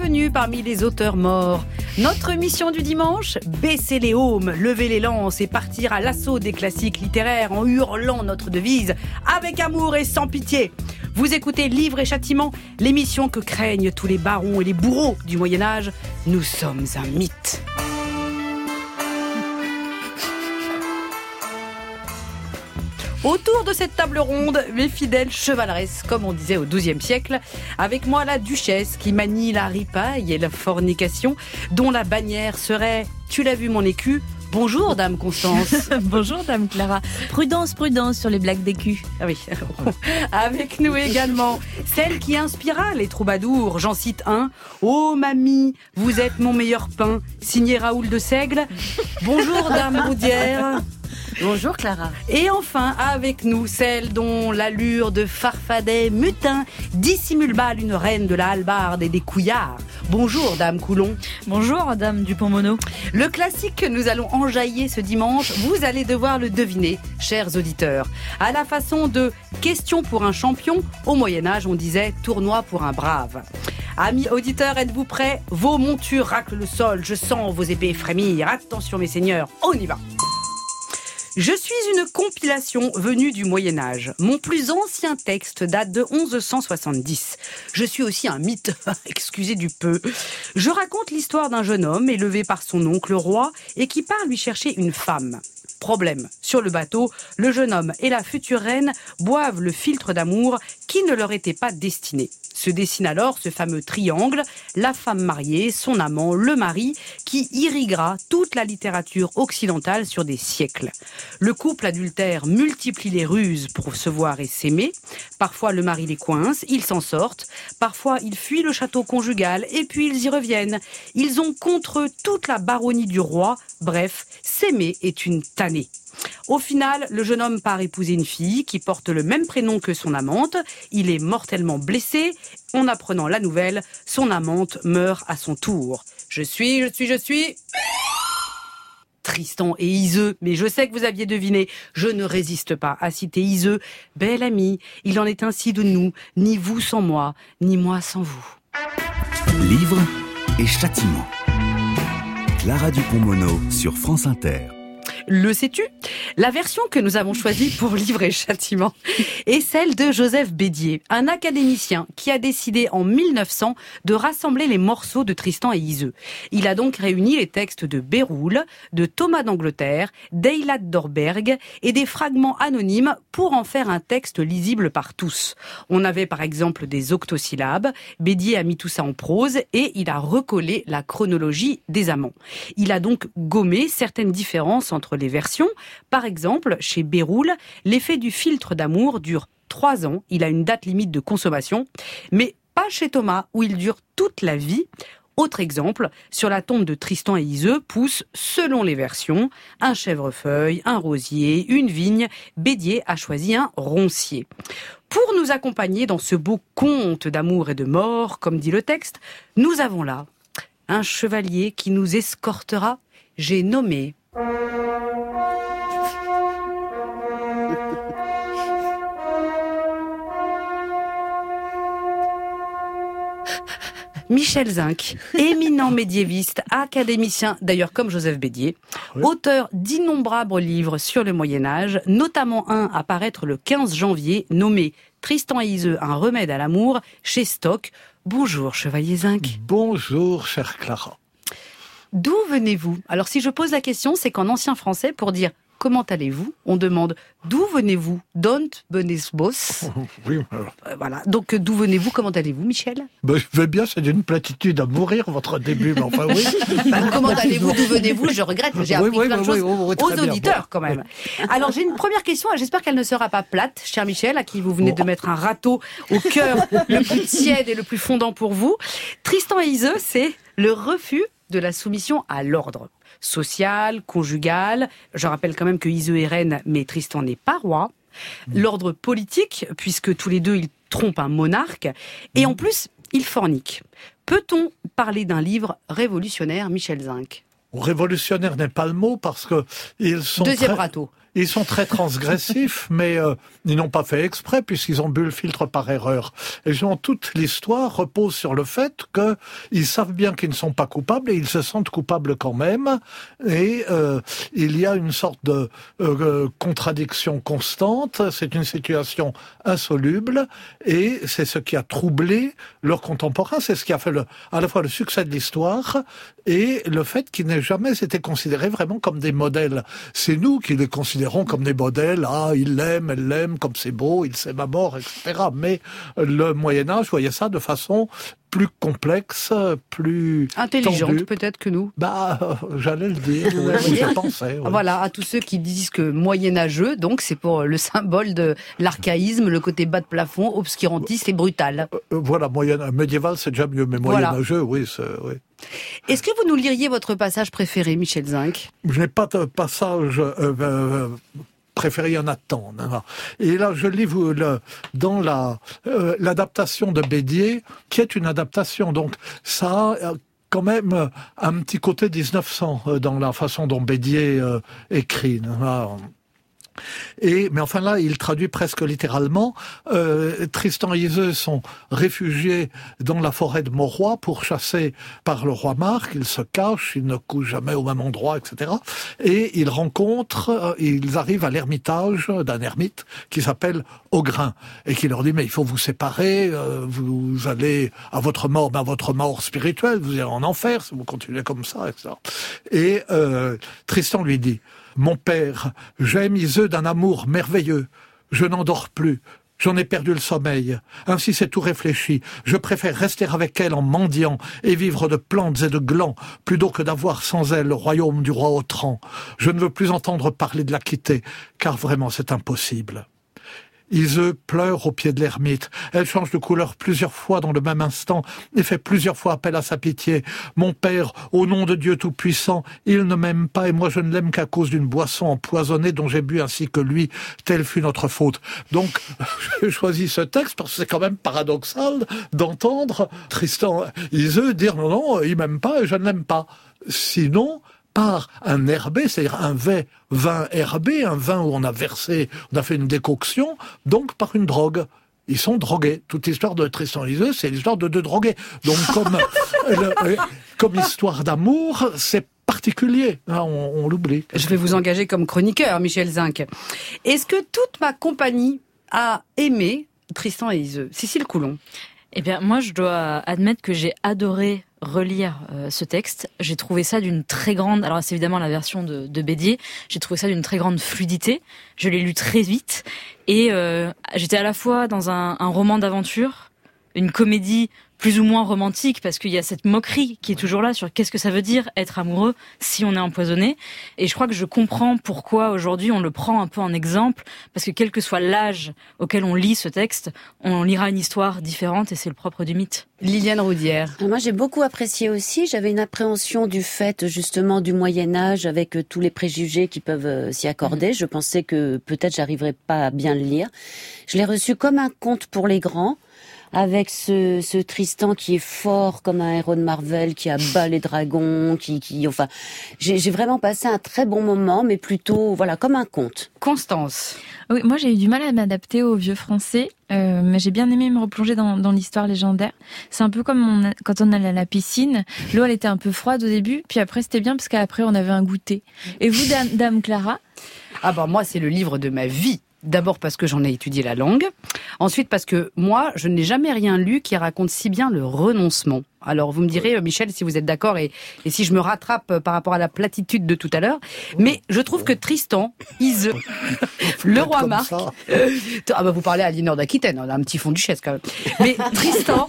Bienvenue parmi les auteurs morts. Notre mission du dimanche, baisser les haumes, lever les lances et partir à l'assaut des classiques littéraires en hurlant notre devise avec amour et sans pitié. Vous écoutez Livre et Châtiment, l'émission que craignent tous les barons et les bourreaux du Moyen Âge. Nous sommes un mythe. Autour de cette table ronde, mes fidèles chevaleresses, comme on disait au XIIe siècle, avec moi la duchesse qui manie la ripaille et la fornication, dont la bannière serait Tu l'as vu mon écu Bonjour, Dame Constance. Bonjour, Dame Clara. Prudence, prudence sur les blagues d'écu. Ah oui. Avec nous également, celle qui inspira les troubadours. J'en cite un. Oh, mamie, vous êtes mon meilleur pain. Signé Raoul de Seigle. Bonjour, Dame Roudière. Bonjour Clara. Et enfin, avec nous, celle dont l'allure de farfadet mutin dissimule mal une reine de la hallebarde et des couillards. Bonjour, Dame Coulon. Bonjour, Dame Dupont-Mono. Le classique que nous allons enjailler ce dimanche, vous allez devoir le deviner, chers auditeurs. À la façon de question pour un champion, au Moyen-Âge, on disait tournoi pour un brave. Amis auditeurs, êtes-vous prêts? Vos montures raclent le sol, je sens vos épées frémir. Attention, mes seigneurs, on y va. Je suis une compilation venue du Moyen Âge. Mon plus ancien texte date de 1170. Je suis aussi un mythe, excusez du peu. Je raconte l'histoire d'un jeune homme élevé par son oncle roi et qui part lui chercher une femme. Problème. Sur le bateau, le jeune homme et la future reine boivent le filtre d'amour qui ne leur était pas destiné. Se dessine alors ce fameux triangle, la femme mariée, son amant, le mari, qui irriguera toute la littérature occidentale sur des siècles. Le couple adultère multiplie les ruses pour se voir et s'aimer. Parfois le mari les coince, ils s'en sortent. Parfois ils fuient le château conjugal et puis ils y reviennent. Ils ont contre eux toute la baronnie du roi. Bref, s'aimer est une tannée. Au final, le jeune homme part épouser une fille qui porte le même prénom que son amante. Il est mortellement blessé. En apprenant la nouvelle, son amante meurt à son tour. Je suis, je suis, je suis... Tristan et Iseux, mais je sais que vous aviez deviné. Je ne résiste pas à citer Iseux. Bel ami, il en est ainsi de nous, ni vous sans moi, ni moi sans vous. Livre et châtiment. Clara Dupont-Mono sur France Inter. Le sais-tu? La version que nous avons choisie pour livre et châtiment est celle de Joseph Bédier, un académicien qui a décidé en 1900 de rassembler les morceaux de Tristan et Iseux. Il a donc réuni les textes de Béroul, de Thomas d'Angleterre, d'Eilad d'Orberg et des fragments anonymes pour en faire un texte lisible par tous. On avait par exemple des octosyllabes, Bédier a mis tout ça en prose et il a recollé la chronologie des amants. Il a donc gommé certaines différences entre versions. Par exemple, chez Béroul, l'effet du filtre d'amour dure trois ans. Il a une date limite de consommation. Mais pas chez Thomas, où il dure toute la vie. Autre exemple, sur la tombe de Tristan et Iseux pousse, selon les versions, un chèvrefeuille, un rosier, une vigne. Bédier a choisi un roncier. Pour nous accompagner dans ce beau conte d'amour et de mort, comme dit le texte, nous avons là un chevalier qui nous escortera. J'ai nommé Michel Zinc, éminent médiéviste, académicien, d'ailleurs comme Joseph Bédier, auteur d'innombrables livres sur le Moyen Âge, notamment un à paraître le 15 janvier, nommé Tristan et Iseux, un remède à l'amour, chez Stock. Bonjour, Chevalier Zinc. Bonjour, chère Clara. D'où venez-vous? Alors si je pose la question, c'est qu'en ancien français, pour dire comment allez-vous? On demande d'où venez-vous? Don't boss. Oui. Euh, voilà. Donc d'où venez-vous? Comment allez-vous, Michel? Ben, Je vais bien. C'est d'une platitude à mourir votre début, mais enfin oui. Ben, comment allez-vous? D'où venez-vous? Je regrette. J'ai appris plein de choses aux auditeurs quand même. Alors j'ai une première question. J'espère qu'elle ne sera pas plate, cher Michel, à qui vous venez de mettre un râteau au cœur le plus tiède et le plus fondant pour vous. Tristan et Iseux, c'est le refus de la soumission à l'ordre social, conjugal. Je rappelle quand même que Iseux est reine, mais Tristan n'est pas roi. L'ordre politique, puisque tous les deux ils trompent un monarque, et en plus ils forniquent. Peut-on parler d'un livre révolutionnaire, Michel Zinc Révolutionnaire n'est pas le mot parce que ils sont deuxième très... râteau. Ils sont très transgressifs, mais euh, ils n'ont pas fait exprès puisqu'ils ont bu le filtre par erreur. Et justement, toute l'histoire repose sur le fait qu'ils savent bien qu'ils ne sont pas coupables et ils se sentent coupables quand même. Et euh, il y a une sorte de euh, contradiction constante. C'est une situation insoluble et c'est ce qui a troublé leurs contemporains. C'est ce qui a fait le, à la fois le succès de l'histoire et le fait qu'ils n'aient jamais été considérés vraiment comme des modèles. C'est nous qui les considérons comme des modèles. Ah, il l'aime, elle l'aime, comme c'est beau, il s'aime à mort, etc. Mais le Moyen Âge voyait ça de façon plus complexe, plus intelligente peut-être que nous. Bah, euh, j'allais le dire. je pensais. Voilà, à tous ceux qui disent que moyenâgeux, donc c'est pour le symbole de l'archaïsme, le côté bas de plafond, obscurantiste et brutal. Euh, euh, voilà, moyen, médiéval c'est déjà mieux, mais moyenâgeux, oui, oui. Est-ce que vous nous liriez votre passage préféré, Michel Zinc Je n'ai pas de passage y en a tant. Et là, je lis dans la euh, l'adaptation de Bédier, qui est une adaptation. Donc, ça a quand même un petit côté 1900 euh, dans la façon dont Bédier euh, écrit. Et, mais enfin là, il traduit presque littéralement. Euh, Tristan et Iseux sont réfugiés dans la forêt de Mauroy pour chasser par le roi Marc. Ils se cachent, ils ne couchent jamais au même endroit, etc. Et ils rencontrent, euh, ils arrivent à l'ermitage d'un ermite qui s'appelle Augrin et qui leur dit mais il faut vous séparer, euh, vous allez à votre mort, ben à votre mort spirituelle, vous irez en enfer si vous continuez comme ça, etc. Et Tristan lui dit mon père, j'aime Iseux d'un amour merveilleux. Je n'endors plus. J'en ai perdu le sommeil. Ainsi c'est tout réfléchi. Je préfère rester avec elle en mendiant et vivre de plantes et de glands plutôt que d'avoir sans elle le royaume du roi Autran. Je ne veux plus entendre parler de la quitter, car vraiment c'est impossible. Iseux pleure au pied de l'ermite. Elle change de couleur plusieurs fois dans le même instant et fait plusieurs fois appel à sa pitié. Mon père, au nom de Dieu Tout-Puissant, il ne m'aime pas et moi je ne l'aime qu'à cause d'une boisson empoisonnée dont j'ai bu ainsi que lui. Telle fut notre faute. Donc, j'ai choisi ce texte parce que c'est quand même paradoxal d'entendre Tristan Iseux dire non, non, il m'aime pas et je ne l'aime pas. Sinon, par un herbé, c'est-à-dire un vin herbé, un vin où on a versé, on a fait une décoction, donc par une drogue. Ils sont drogués. Toute l'histoire de Tristan Liseux, c'est l'histoire de deux drogués. Donc comme, comme histoire d'amour, c'est particulier. Hein, on, l'oublie. Je vais vous engager comme chroniqueur, Michel Zinc. Est-ce que toute ma compagnie a aimé Tristan et Iseux Cécile Coulon eh bien, moi, je dois admettre que j'ai adoré relire euh, ce texte. J'ai trouvé ça d'une très grande, alors c'est évidemment la version de, de Bédier, j'ai trouvé ça d'une très grande fluidité. Je l'ai lu très vite et euh, j'étais à la fois dans un, un roman d'aventure, une comédie plus ou moins romantique parce qu'il y a cette moquerie qui est toujours là sur qu'est-ce que ça veut dire être amoureux si on est empoisonné. Et je crois que je comprends pourquoi aujourd'hui on le prend un peu en exemple parce que quel que soit l'âge auquel on lit ce texte, on lira une histoire différente et c'est le propre du mythe. Liliane Roudière. Moi j'ai beaucoup apprécié aussi, j'avais une appréhension du fait justement du Moyen Âge avec euh, tous les préjugés qui peuvent euh, s'y accorder. Je pensais que peut-être j'arriverais pas à bien le lire. Je l'ai reçu comme un conte pour les grands avec ce, ce, Tristan qui est fort comme un héros de Marvel, qui abat les dragons, qui, qui enfin, j'ai vraiment passé un très bon moment, mais plutôt, voilà, comme un conte. Constance. Oui, moi j'ai eu du mal à m'adapter au vieux français, euh, mais j'ai bien aimé me replonger dans, dans l'histoire légendaire. C'est un peu comme on quand on allait à la piscine, l'eau elle était un peu froide au début, puis après c'était bien parce qu'après on avait un goûter. Et vous, dame, dame Clara? Ah bah moi c'est le livre de ma vie. D'abord parce que j'en ai étudié la langue. Ensuite parce que moi, je n'ai jamais rien lu qui raconte si bien le renoncement. Alors vous me direz, euh, Michel, si vous êtes d'accord et, et, si je me rattrape euh, par rapport à la platitude de tout à l'heure. Mais je trouve que Tristan, Ise, le roi Marc... ah bah vous parlez à l'Inor d'Aquitaine, on a un petit fond duchesse quand même. Mais Tristan,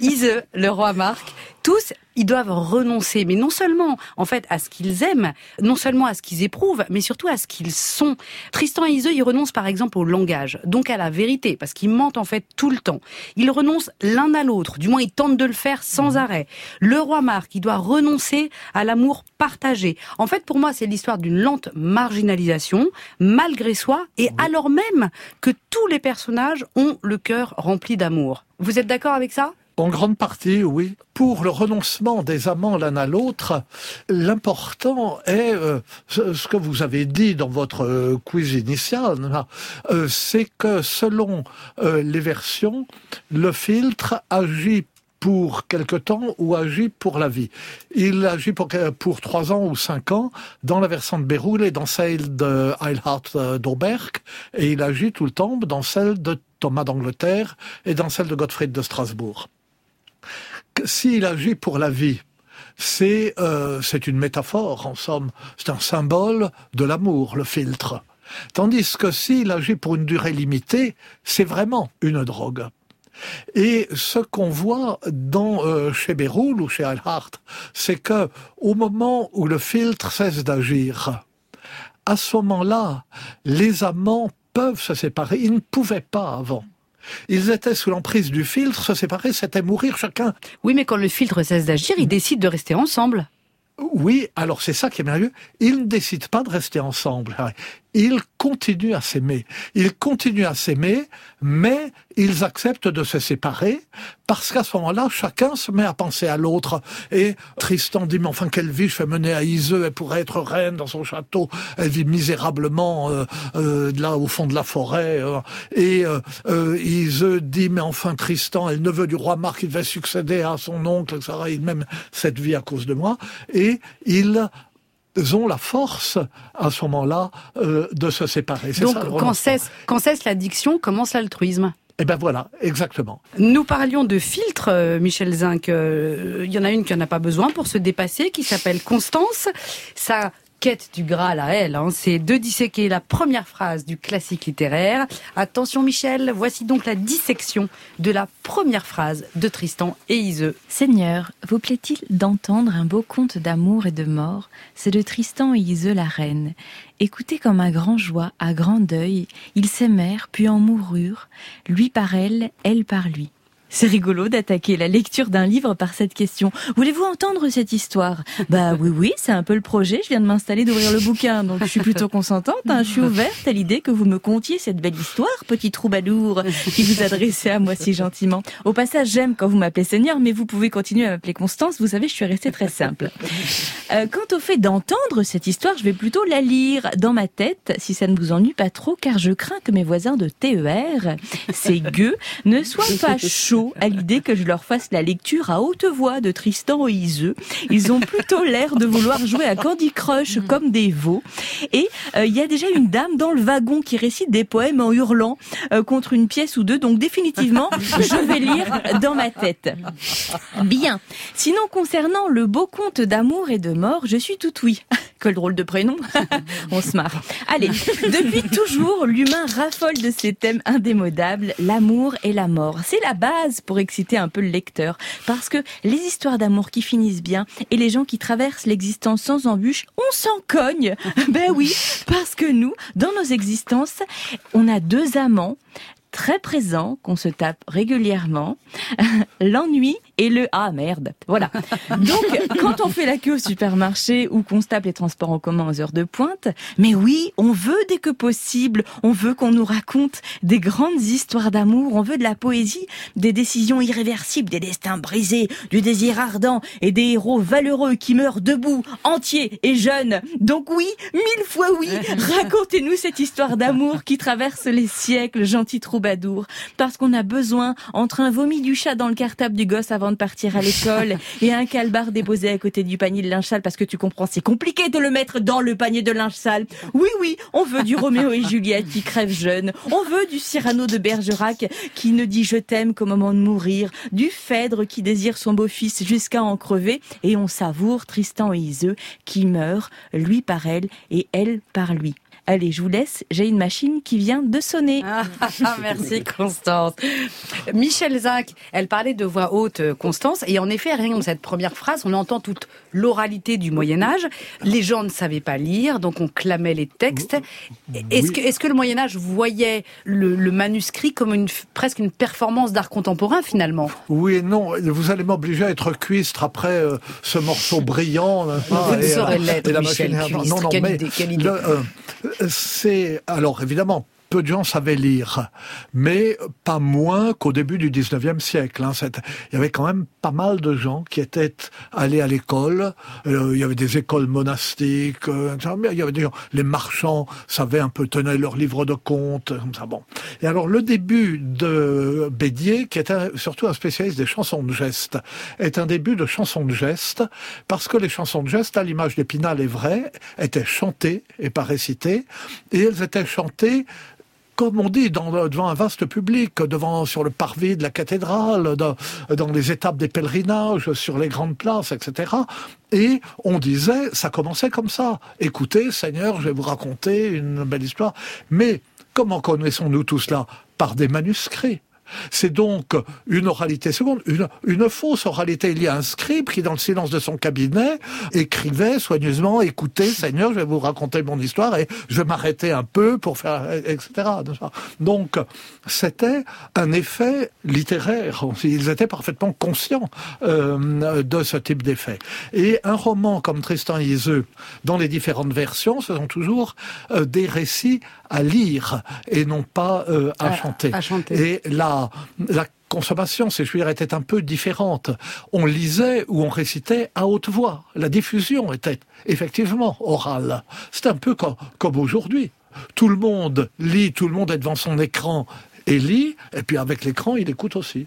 Ise, le roi Marc, tous, ils doivent renoncer, mais non seulement en fait à ce qu'ils aiment, non seulement à ce qu'ils éprouvent, mais surtout à ce qu'ils sont. Tristan et Iseux, ils renoncent par exemple au langage, donc à la vérité, parce qu'ils mentent en fait tout le temps. Ils renoncent l'un à l'autre, du moins ils tentent de le faire sans mmh. arrêt. Le roi Marc, il doit renoncer à l'amour partagé. En fait, pour moi, c'est l'histoire d'une lente marginalisation, malgré soi, et mmh. alors même que tous les personnages ont le cœur rempli d'amour. Vous êtes d'accord avec ça? En grande partie, oui. Pour le renoncement des amants l'un à l'autre, l'important est euh, ce que vous avez dit dans votre euh, quiz initial, euh, c'est que selon les versions, le filtre agit pour quelque temps ou agit pour la vie. Il agit pour, pour trois ans ou cinq ans dans la version de Béroul et dans celle de Eilhard d'Auberg, et il agit tout le temps dans celle de Thomas d'Angleterre et dans celle de Gottfried de Strasbourg. S'il agit pour la vie, c'est euh, c'est une métaphore en somme, c'est un symbole de l'amour, le filtre. Tandis que s'il agit pour une durée limitée, c'est vraiment une drogue. Et ce qu'on voit dans euh, chez Béroul ou chez Eilhart, c'est que au moment où le filtre cesse d'agir, à ce moment-là, les amants peuvent se séparer. Ils ne pouvaient pas avant. Ils étaient sous l'emprise du filtre, se séparer, c'était mourir chacun. Oui, mais quand le filtre cesse d'agir, ils décident de rester ensemble. Oui, alors c'est ça qui est merveilleux. Ils ne décident pas de rester ensemble ils continuent à s'aimer. Ils continuent à s'aimer, mais ils acceptent de se séparer parce qu'à ce moment-là, chacun se met à penser à l'autre. Et Tristan dit, mais enfin, quelle vie je fais mener à Iseux Elle pourrait être reine dans son château. Elle vit misérablement euh, euh, là au fond de la forêt. Euh. et euh, Iseux dit, mais enfin, Tristan est le neveu du roi Marc, il va succéder à son oncle, ça Il même cette vie à cause de moi. Et il ont la force à ce moment-là euh, de se séparer. Donc quand, cesse, quand cesse l'addiction, commence l'altruisme eh ben voilà, exactement. Nous parlions de filtres, euh, Michel Zinc. Euh, il y en a une qui n'en a pas besoin pour se dépasser, qui s'appelle Constance. Ça quête du Graal à elle, hein, c'est de disséquer la première phrase du classique littéraire. Attention Michel, voici donc la dissection de la première phrase de Tristan et Iseux. Seigneur, vous plaît-il d'entendre un beau conte d'amour et de mort? C'est de Tristan et Iseux la reine. Écoutez comme un grand joie, à grand deuil, ils s'aimèrent puis en moururent, lui par elle, elle par lui. C'est rigolo d'attaquer la lecture d'un livre par cette question. Voulez-vous entendre cette histoire? Bah oui, oui, c'est un peu le projet. Je viens de m'installer d'ouvrir le bouquin, donc je suis plutôt consentante. Hein. Je suis ouverte à l'idée que vous me contiez cette belle histoire, petit troubadour, qui vous adressait à moi si gentiment. Au passage, j'aime quand vous m'appelez Seigneur, mais vous pouvez continuer à m'appeler Constance. Vous savez, je suis restée très simple. Euh, quant au fait d'entendre cette histoire, je vais plutôt la lire dans ma tête, si ça ne vous ennuie pas trop, car je crains que mes voisins de TER, ces gueux, ne soient pas chauds à l'idée que je leur fasse la lecture à haute voix de Tristan et Iseux. Ils ont plutôt l'air de vouloir jouer à Candy Crush comme des veaux. Et euh, il y a déjà une dame dans le wagon qui récite des poèmes en hurlant euh, contre une pièce ou deux. Donc définitivement, je vais lire dans ma tête. Bien. Sinon, concernant le beau conte d'amour et de mort, je suis tout oui. Quel drôle de prénom. On se marre. Allez, depuis toujours, l'humain raffole de ces thèmes indémodables, l'amour et la mort. C'est la base pour exciter un peu le lecteur. Parce que les histoires d'amour qui finissent bien et les gens qui traversent l'existence sans embûche, on s'en cogne. Ben oui, parce que nous, dans nos existences, on a deux amants très présents qu'on se tape régulièrement, l'ennui et le ah merde. Voilà. Donc quand on fait la queue au supermarché ou qu'on se tape les transports en commun aux heures de pointe, mais oui, on veut dès que possible, on veut qu'on nous raconte des grandes histoires d'amour, on veut de la poésie, des décisions irréversibles, des destins brisés, du désir ardent et des héros valeureux qui meurent debout, entiers et jeunes. Donc oui, mille fois oui, racontez-nous cette histoire d'amour qui traverse les siècles, gentil troubadour, parce qu'on a besoin entre un vomi du chat dans le cartable du gosse avant de partir à l'école et un calbar déposé à côté du panier de linge sale parce que tu comprends, c'est compliqué de le mettre dans le panier de linge sale. Oui, oui, on veut du Roméo et Juliette qui crève jeune. On veut du Cyrano de Bergerac qui ne dit je t'aime qu'au moment de mourir. Du Phèdre qui désire son beau-fils jusqu'à en crever. Et on savoure Tristan et Iseux qui meurent, lui par elle et elle par lui. Allez, je vous laisse, j'ai une machine qui vient de sonner. Ah, ah, merci Constance. Michel Zinc, elle parlait de voix haute, euh, Constance, et en effet, rien que cette première phrase, on entend toute l'oralité du Moyen Âge. Les gens ne savaient pas lire, donc on clamait les textes. Est-ce que, est que le Moyen Âge voyait le, manuscrit comme une, presque une performance d'art contemporain finalement? Oui et non. Vous allez m'obliger à être cuistre après euh, ce morceau brillant. Vous ne saurez l'être, Michel. non, non, mais, c'est alors évidemment peu de gens savaient lire, mais pas moins qu'au début du 19e siècle. Hein. Il y avait quand même pas mal de gens qui étaient allés à l'école. Euh, il y avait des écoles monastiques, euh, les marchands savaient un peu, tenaient leurs livres de comptes, comme ça. Bon. Et alors le début de Bédier, qui était surtout un spécialiste des chansons de geste, est un début de chansons de geste, parce que les chansons de geste, à l'image d'Épinal est vrai, étaient chantées et pas récitées, et elles étaient chantées comme on dit, devant un vaste public, devant sur le parvis de la cathédrale, dans, dans, les étapes des pèlerinages, sur les grandes places, etc. Et on disait, ça commençait comme ça. Écoutez, Seigneur, je vais vous raconter une belle histoire. Mais comment connaissons-nous tout cela? Par des manuscrits. C'est donc une oralité seconde, une, fausse oralité. Il y a un scribe qui, dans le silence de son cabinet, écrivait soigneusement, écoutez, Seigneur, je vais vous raconter mon histoire et je vais m'arrêter un peu pour faire, etc. Donc, c'était un effet littéraire. Ils étaient parfaitement conscients euh, de ce type d'effet. Et un roman comme Tristan et Iseult, dans les différentes versions, ce sont toujours euh, des récits à lire et non pas euh, à, chanter. Et la, la consommation, si je veux dire, était un peu différente. On lisait ou on récitait à haute voix. La diffusion était effectivement orale. C'est un peu comme, comme aujourd'hui. Tout le monde lit, tout le monde est devant son écran et lit, et puis avec l'écran, il écoute aussi.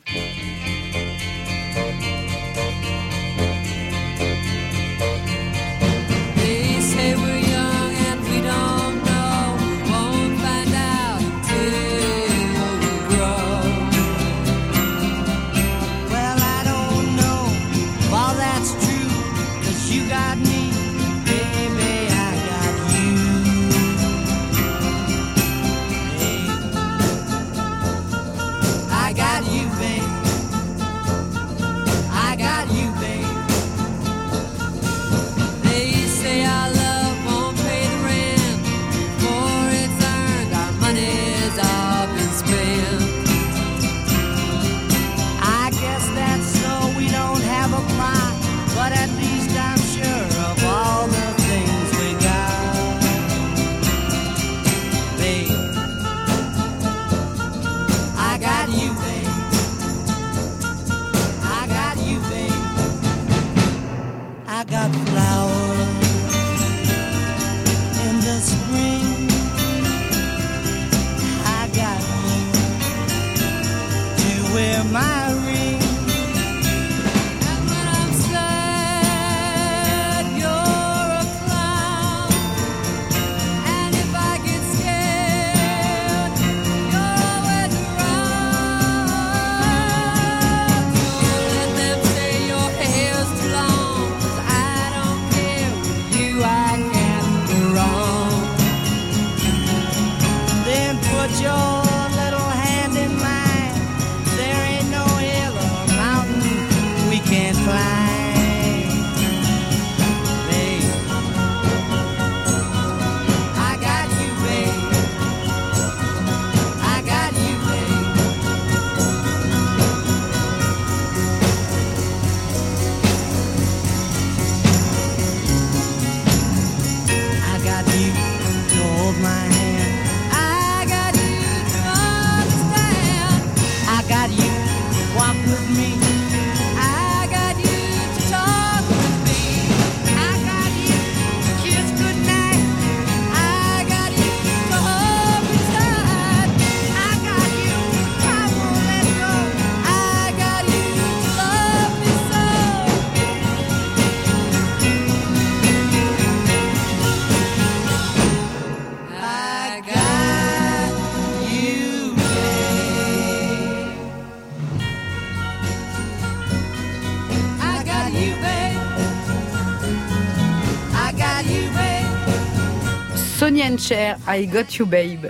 I Got You Babe.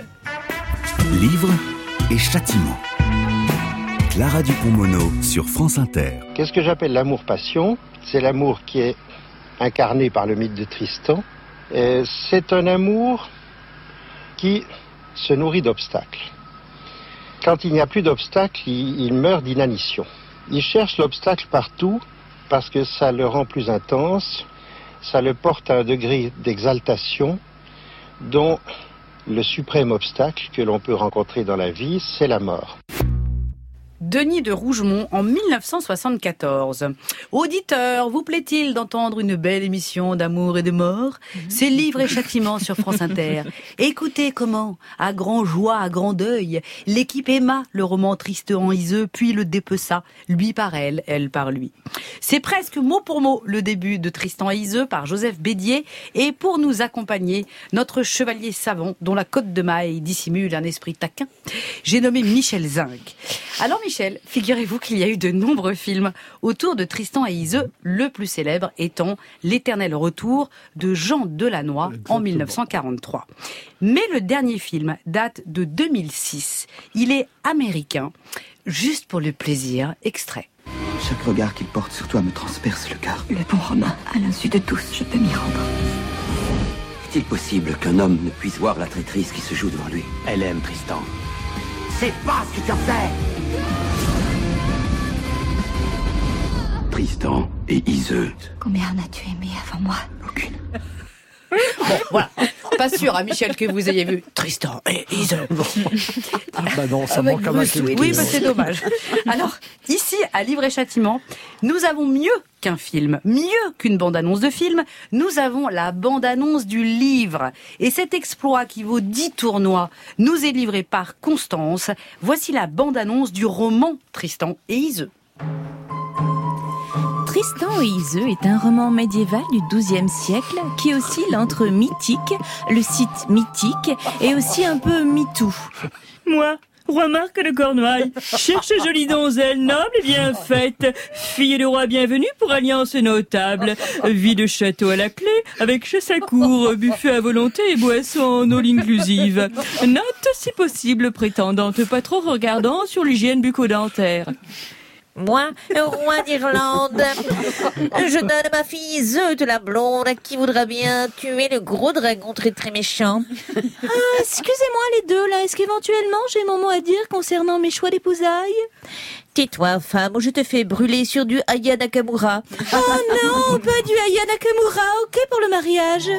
Livre et châtiment. Clara Dupont-Mono sur France Inter. Qu'est-ce que j'appelle l'amour-passion C'est l'amour qui est incarné par le mythe de Tristan. C'est un amour qui se nourrit d'obstacles. Quand il n'y a plus d'obstacles, il, il meurt d'inanition. Il cherche l'obstacle partout parce que ça le rend plus intense, ça le porte à un degré d'exaltation dont le suprême obstacle que l'on peut rencontrer dans la vie, c'est la mort. Denis de Rougemont en 1974. Auditeur, vous plaît-il d'entendre une belle émission d'amour et de mort? C'est Livre et Châtiment sur France Inter. Écoutez comment, à grand joie, à grand deuil, l'équipe aima le roman triste en iseux, puis le dépeça, lui par elle, elle par lui. C'est presque mot pour mot le début de Tristan et Iseux par Joseph Bédier, et pour nous accompagner, notre chevalier savant dont la cote de maille dissimule un esprit taquin, j'ai nommé Michel Zinc. Alors Michel, figurez-vous qu'il y a eu de nombreux films autour de Tristan et Iseux, le plus célèbre étant L'éternel retour de Jean Delannoy en Exactement. 1943. Mais le dernier film date de 2006. Il est américain. Juste pour le plaisir, extrait. Chaque regard qu'il porte sur toi me transperce le cœur. Le bon Romain, à l'insu de tous, je peux m'y rendre. Est-il possible qu'un homme ne puisse voir la traîtrise qui se joue devant lui? Elle aime Tristan. C'est pas ce que tu as fait Tristan et Iseut. Combien en as-tu aimé avant moi? Aucune. Voilà. Pas sûr, à Michel, que vous ayez vu Tristan et Iseux. Ah bah non, ça Avec manque à Bruce Willis. Oui, bah, c'est dommage. Alors, ici, à Livre et Châtiment, nous avons mieux qu'un film, mieux qu'une bande-annonce de film, nous avons la bande-annonce du livre. Et cet exploit qui vaut 10 tournois nous est livré par Constance. Voici la bande-annonce du roman Tristan et Iseux. Tristan et Iseux est un roman médiéval du XIIe siècle qui oscille entre mythique, le site mythique et aussi un peu MeToo. Moi, roi Marc de Cornouailles, cherche jolie donzelle noble et bien faite, fille de roi bienvenue pour alliance notable, vie de château à la clé, avec chasse à cour, buffet à volonté et boisson en all inclusive. Note, si possible, prétendante pas trop regardant sur l'hygiène bucco-dentaire. Moi, roi d'Irlande, je donne ma fille Zeut la blonde qui voudra bien tuer le gros dragon très très méchant. Ah, excusez-moi les deux là, est-ce qu'éventuellement j'ai mon mot à dire concernant mes choix d'épousailles? Tais-toi, femme, ou je te fais brûler sur du Aya Nakamura. Oh non, pas du Aya Nakamura, ok pour le mariage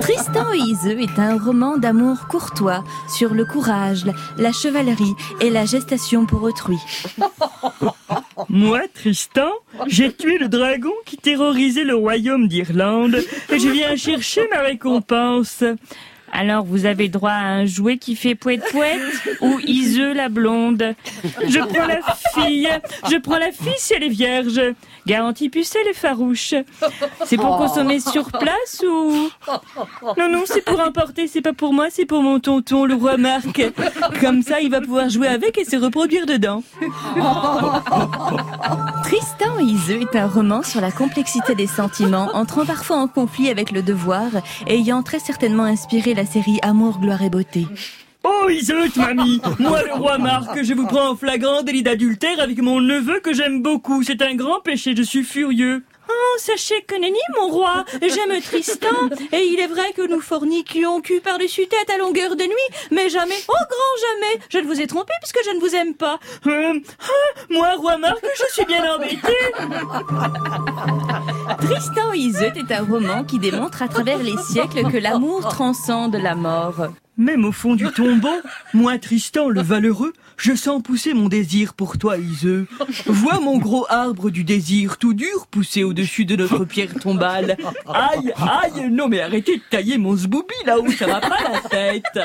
Tristan et Iseux est un roman d'amour courtois sur le courage, la chevalerie et la gestation pour autrui. Moi, Tristan, j'ai tué le dragon qui terrorisait le royaume d'Irlande et je viens chercher ma récompense. Alors, vous avez droit à un jouet qui fait poète poète ou Iseux la blonde. Je prends la fille. Je prends la fille si elle est vierge. Garantie pucelle et farouche. C'est pour consommer sur place ou... Non, non, c'est pour emporter. C'est pas pour moi, c'est pour mon tonton, le roi Marc. Comme ça, il va pouvoir jouer avec et se reproduire dedans. Tristan et Iseux est un roman sur la complexité des sentiments, entrant parfois en conflit avec le devoir ayant très certainement inspiré la série Amour, gloire et beauté. Oh, Iseut, mamie Moi, le roi Marc, je vous prends en flagrant délit d'adultère avec mon neveu que j'aime beaucoup. C'est un grand péché, je suis furieux. Oh, sachez que nenni, mon roi, j'aime Tristan, et il est vrai que nous forniquions cul par-dessus tête à longueur de nuit, mais jamais, oh grand jamais, je ne vous ai trompé puisque je ne vous aime pas. Euh, ah, moi, roi Marc, je suis bien embêté. Tristan Iseut est un roman qui démontre à travers les siècles que l'amour transcende la mort. Même au fond du tombeau, moi, Tristan, le valeureux, je sens pousser mon désir pour toi, Iseux. Vois mon gros arbre du désir tout dur pousser au-dessus de notre pierre tombale. Aïe, aïe, non mais arrêtez de tailler mon zboubi là-haut, ça va pas la tête.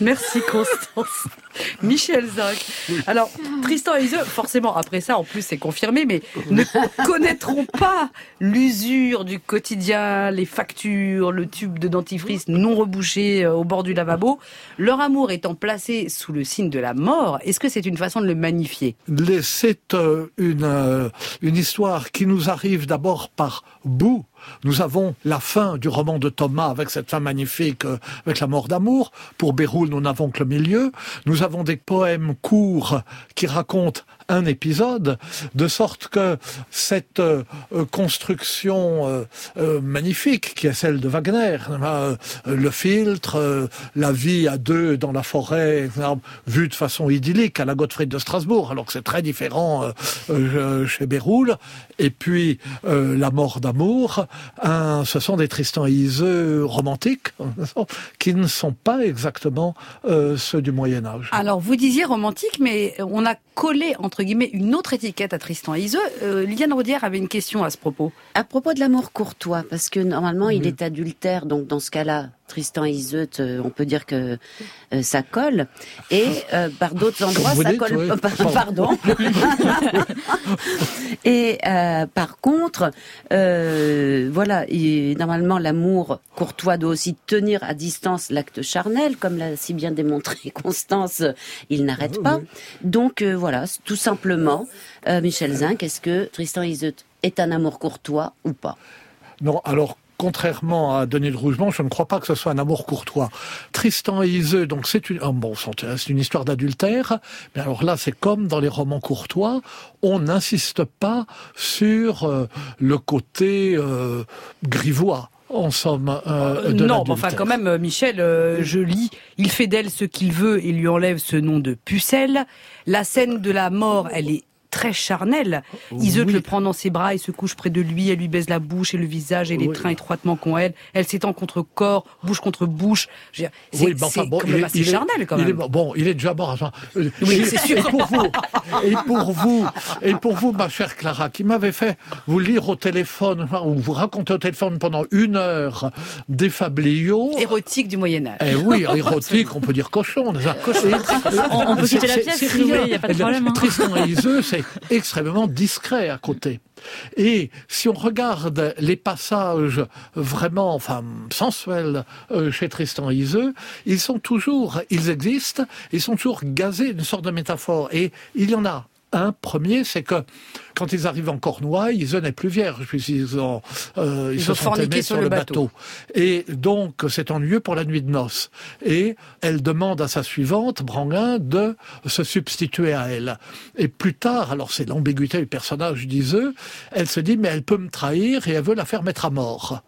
Merci Constance. Michel Zinc. Alors, Tristan et Iseux, forcément, après ça, en plus, c'est confirmé, mais ne connaîtront pas l'usure du quotidien, les factures, le tube de dentifrice non rebouché euh, au bord du lavabo. Leur amour étant placé sous le signe de la mort, est-ce que c'est une façon de le magnifier? C'est euh, une, euh, une histoire qui nous arrive d'abord par bout. Nous avons la fin du roman de Thomas avec cette fin magnifique, euh, avec la mort d'amour. Pour Béroul, nous n'avons que le milieu. Nous avons avons des poèmes courts qui racontent un épisode, de sorte que cette euh, construction euh, euh, magnifique qui est celle de Wagner, le filtre, la vie à deux dans la forêt, vue de façon idyllique à la Gottfried de Strasbourg, alors que c'est très différent chez Béroul, et puis la mort d'amour, ce sont des Tristan et Iseux romantiques qui ne sont pas exactement ceux du Moyen Âge. Alors vous disiez romantique, mais on a collé entre guillemets une autre étiquette à Tristan Iseux. Euh, Liliane Rodière avait une question à ce propos. À propos de l'amour courtois, parce que normalement il est adultère, donc dans ce cas-là, Tristan et Iseut, euh, on peut dire que euh, ça colle. Et euh, par d'autres endroits, ça colle. Pardon. et par contre, voilà, normalement, l'amour courtois doit aussi tenir à distance l'acte charnel, comme l'a si bien démontré Constance. Il n'arrête ah pas. Donc voilà, tout simplement, Michel Zinc, est-ce que Tristan et Iseut est un amour courtois ou pas? Non, alors contrairement à Denis de Rougemont, je ne crois pas que ce soit un amour courtois. Tristan et Iseux, donc c'est une, oh, bon, c'est une histoire d'adultère, mais alors là, c'est comme dans les romans courtois, on n'insiste pas sur euh, le côté euh, grivois en somme euh, de Non, enfin quand même, Michel, je lis, il fait d'elle ce qu'il veut et lui enlève ce nom de pucelle. La scène de la mort, elle est très charnel. Oui. le prend dans ses bras, et se couche près de lui, elle lui baise la bouche et le visage et les trains étroitement qu'ont elle. Elle s'étend contre corps, bouche contre bouche. C'est oui, bon, quand même assez charnel quand même. bon, il est déjà mort. Oui, c'est sûr. Et pour vous, et pour vous, et pour vous, ma chère Clara, qui m'avait fait vous lire au téléphone ou vous raconter au téléphone pendant une heure des fabliaux érotiques du Moyen Âge. Eh oui, érotique, on peut dire cochon. cochon. On, peut quitter la pièce si vous voulez, il n'y a pas de problème. Hein. Tristan et Iseux, c'est extrêmement discret à côté. Et si on regarde les passages vraiment, enfin, sensuels euh, chez Tristan Iseux, ils sont toujours, ils existent, ils sont toujours gazés d'une sorte de métaphore. Et il y en a un premier, c'est que quand ils arrivent en Cornouailles, ils n'est plus vierges, puisqu'ils ont, euh, ils, se sont aimés sur, le bateau. Et donc, c'est ennuyeux pour la nuit de noces. Et elle demande à sa suivante, Branguin, de se substituer à elle. Et plus tard, alors c'est l'ambiguïté du personnage d'Iseux, elle se dit, mais elle peut me trahir et elle veut la faire mettre à mort.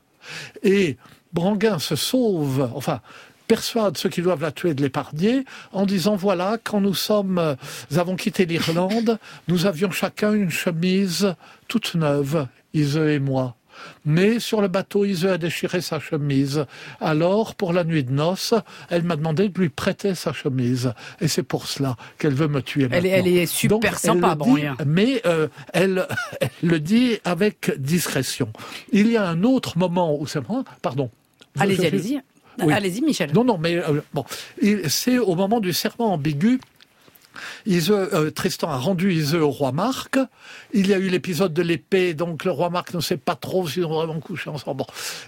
Et Branguin se sauve, enfin, persuade ceux qui doivent la tuer de l'épargner en disant voilà, quand nous sommes, euh, nous avons quitté l'Irlande, nous avions chacun une chemise toute neuve, Iseux et moi. Mais sur le bateau, Iseux a déchiré sa chemise. Alors, pour la nuit de noces, elle m'a demandé de lui prêter sa chemise. Et c'est pour cela qu'elle veut me tuer. Elle, elle est super sympa, bon, Mais euh, elle, elle, le dit avec discrétion. Il y a un autre moment où c'est moi, pardon. Allez-y, allez-y. Allez-y, Michel. Non, non, mais euh, bon, c'est au moment du serment ambigu. Euh, Tristan a rendu Iseux au roi Marc. Il y a eu l'épisode de l'épée, donc le roi Marc ne sait pas trop s'ils ont vraiment couché ensemble.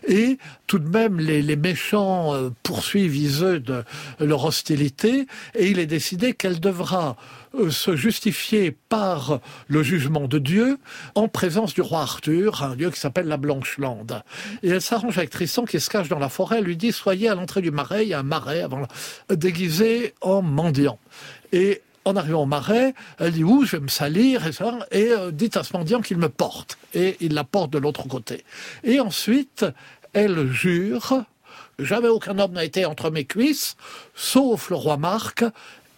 Et tout de même, les, méchants euh, poursuivent Iseux de leur hostilité, et il est décidé qu'elle devra euh, se justifier par le jugement de Dieu en présence du roi Arthur, un dieu qui s'appelle la Blanche-Lande. Et elle s'arrange avec Tristan qui se cache dans la forêt, elle lui dit soyez à l'entrée du marais, il y a un marais avant, déguisé en mendiant. En arrivant au marais, elle dit où je vais me salir et euh, dites à ce mendiant qu'il me porte. Et il la porte de l'autre côté. Et ensuite, elle jure jamais aucun homme n'a été entre mes cuisses, sauf le roi Marc,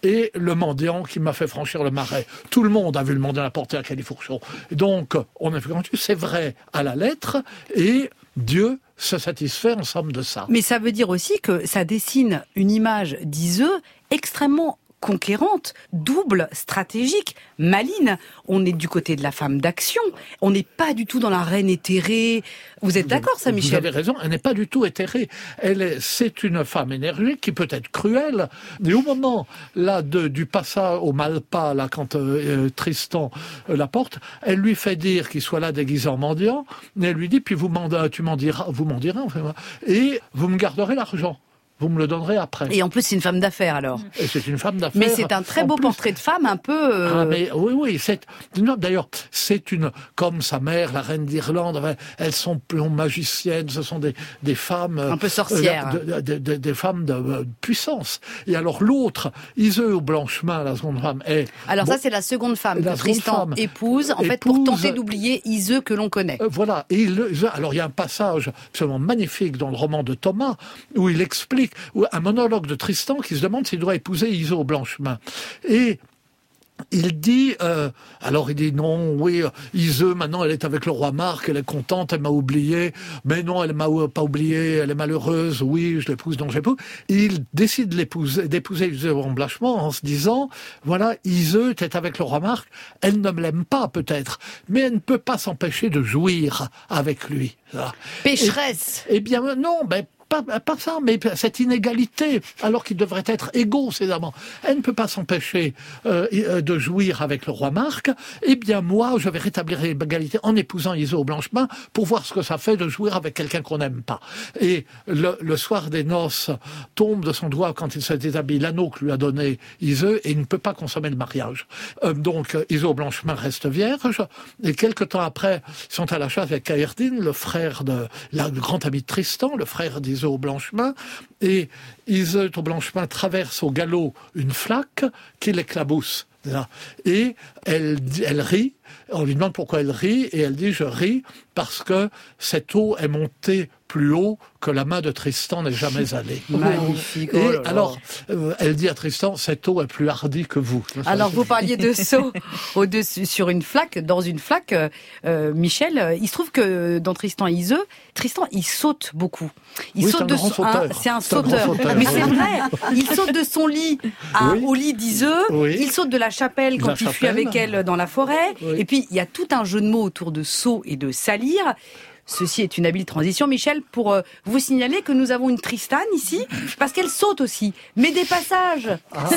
et le mendiant qui m'a fait franchir le marais. Tout le monde a vu le mendiant la porter à Califourchon. Donc, on a fait c'est vrai à la lettre, et Dieu se satisfait en somme de ça. Mais ça veut dire aussi que ça dessine une image d'Iseux extrêmement conquérante, double, stratégique, maline. On est du côté de la femme d'action. On n'est pas du tout dans la reine éthérée. Vous êtes d'accord, ça, Michel? Vous avez raison. Elle n'est pas du tout éthérée. Elle est, c'est une femme énergique qui peut être cruelle. Mais au moment là de, du passage au Malpas, là, quand euh, euh, Tristan euh, la porte, elle lui fait dire qu'il soit là déguisé en mendiant. Et elle lui dit, puis vous m'en, tu m'en diras, vous m'en direz, et vous me garderez l'argent. Vous me le donnerez après. Et en plus, c'est une femme d'affaires alors. C'est une femme d'affaires. Mais c'est un très En beau plus- portrait de femme, un peu. euh, Ah, mais oui, oui, c'est d'ailleurs, c'est une comme sa mère, la reine d'Irlande. elles sont magiciennes. Ce sont des des femmes Un peu sorcières. euh, de- de- de- des femmes de, euh, puissance. Et alors l'autre, Iseux au Blanchemin, la seconde femme, est Alors bon, ça, c'est la seconde femme La que Tristan femme. épouse, en fait, pour tenter d'oublier Iseux que l'on connaît. Euh, voilà. Et il- alors il y a un passage absolument magnifique dans le roman de Thomas où il explique où un monologue de Tristan qui se demande s'il doit épouser Iso Blanchemin. Et il dit, euh, alors il dit non, oui, Iseux, maintenant elle est avec le roi Marc, elle est contente, elle m'a oublié, mais non, elle m'a pas oublié, elle est malheureuse, oui, je l'épouse, donc j'épouse. Il décide de l'épouser- d'épouser Iseux en blanchement en se disant, voilà, Iseux était avec le roi Marc, elle ne me l'aime pas peut-être, mais elle ne peut pas s'empêcher de jouir avec lui. Pécheresse Eh bien, non, ben, pas, ça, mais cette inégalité, alors qu'ils devraient être égaux, ces amants. Elle ne peut pas s'empêcher euh, euh, de jouir avec le roi Marc. Eh bien, moi, je vais rétablir l'égalité en épousant Iso Blanchemin pour voir ce que ça fait de jouir avec quelqu'un qu'on n'aime pas. Et le, soir des noces tombe de son doigt, quand il se déshabille, l'anneau que lui a donné Iseux, et il ne peut pas consommer le mariage. Euh, donc, Iso Blanchemin reste vierge, et quelque temps après, ils sont à la chasse avec Caerdine, le frère de, la- le grand ami de Tristan, le frère d'Iso Blanchemin, et Iso Blanchemin traverse au galop une flaque qui l'éclabousse. Et elle, elle rit, on lui demande pourquoi elle rit, et elle dit, je ris parce que cette eau est montée plus haut que la main de Tristan n'est jamais allée. Magnifique. Et oh alors, euh, elle dit à Tristan, cette eau est plus hardie que vous. Alors vous parliez de saut au-dessus sur une flaque, dans une flaque, euh, euh, Michel. Il se trouve que dans Tristan et Iseux, Tristan il saute beaucoup. Il Oui, saute de son- c'est un sauteur. Mais c'est vrai. Il saute de son lit à- Oui. au lit d'Iseux. Oui. Il saute de la chapelle quand la il fuit avec elle dans la forêt. Et puis il y a tout un jeu de mots autour de saut et de salir. Ceci est une habile transition, Michel, pour euh, vous signaler que nous avons une Tristane ici, parce qu'elle saute aussi. Mais des passages.